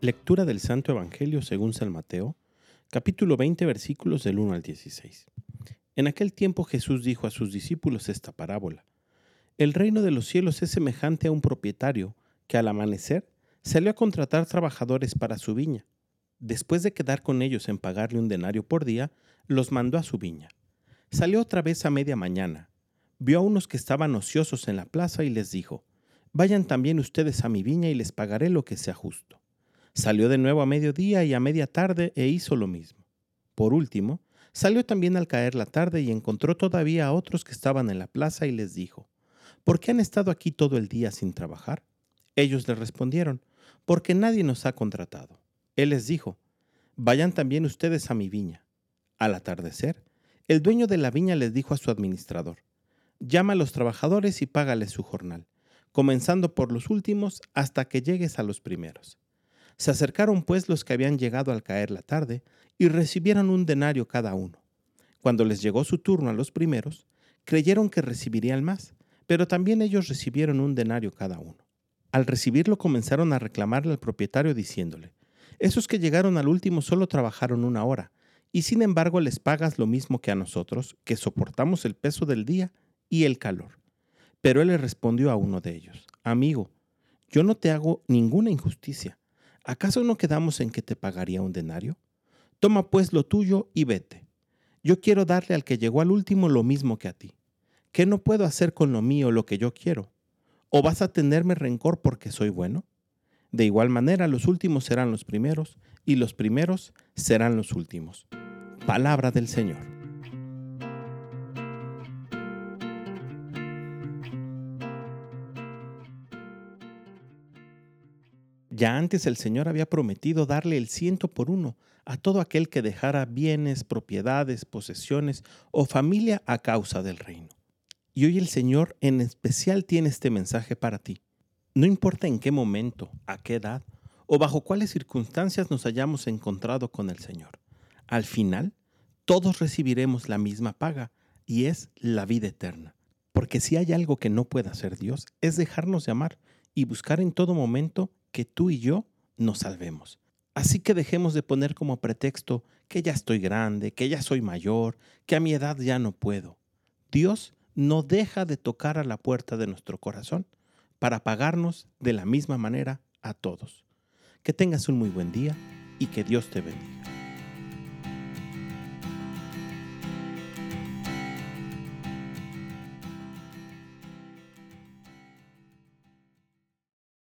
Lectura del Santo Evangelio según San Mateo, capítulo 20, versículos del 1 al 16. En aquel tiempo Jesús dijo a sus discípulos esta parábola. El reino de los cielos es semejante a un propietario que al amanecer salió a contratar trabajadores para su viña. Después de quedar con ellos en pagarle un denario por día, los mandó a su viña. Salió otra vez a media mañana. Vio a unos que estaban ociosos en la plaza y les dijo, Vayan también ustedes a mi viña y les pagaré lo que sea justo. Salió de nuevo a mediodía y a media tarde e hizo lo mismo. Por último, salió también al caer la tarde y encontró todavía a otros que estaban en la plaza y les dijo, ¿por qué han estado aquí todo el día sin trabajar? Ellos le respondieron, porque nadie nos ha contratado. Él les dijo, vayan también ustedes a mi viña. Al atardecer, el dueño de la viña les dijo a su administrador, llama a los trabajadores y págales su jornal, comenzando por los últimos hasta que llegues a los primeros. Se acercaron pues los que habían llegado al caer la tarde y recibieron un denario cada uno. Cuando les llegó su turno a los primeros, creyeron que recibirían más, pero también ellos recibieron un denario cada uno. Al recibirlo comenzaron a reclamarle al propietario diciéndole, esos que llegaron al último solo trabajaron una hora, y sin embargo les pagas lo mismo que a nosotros, que soportamos el peso del día y el calor. Pero él le respondió a uno de ellos, amigo, yo no te hago ninguna injusticia. ¿Acaso no quedamos en que te pagaría un denario? Toma pues lo tuyo y vete. Yo quiero darle al que llegó al último lo mismo que a ti. ¿Qué no puedo hacer con lo mío lo que yo quiero? ¿O vas a tenerme rencor porque soy bueno? De igual manera los últimos serán los primeros y los primeros serán los últimos. Palabra del Señor. Ya antes el Señor había prometido darle el ciento por uno a todo aquel que dejara bienes, propiedades, posesiones o familia a causa del reino. Y hoy el Señor en especial tiene este mensaje para ti. No importa en qué momento, a qué edad o bajo cuáles circunstancias nos hayamos encontrado con el Señor. Al final, todos recibiremos la misma paga y es la vida eterna. Porque si hay algo que no puede hacer Dios, es dejarnos de amar y buscar en todo momento que tú y yo nos salvemos. Así que dejemos de poner como pretexto que ya estoy grande, que ya soy mayor, que a mi edad ya no puedo. Dios no deja de tocar a la puerta de nuestro corazón para pagarnos de la misma manera a todos. Que tengas un muy buen día y que Dios te bendiga.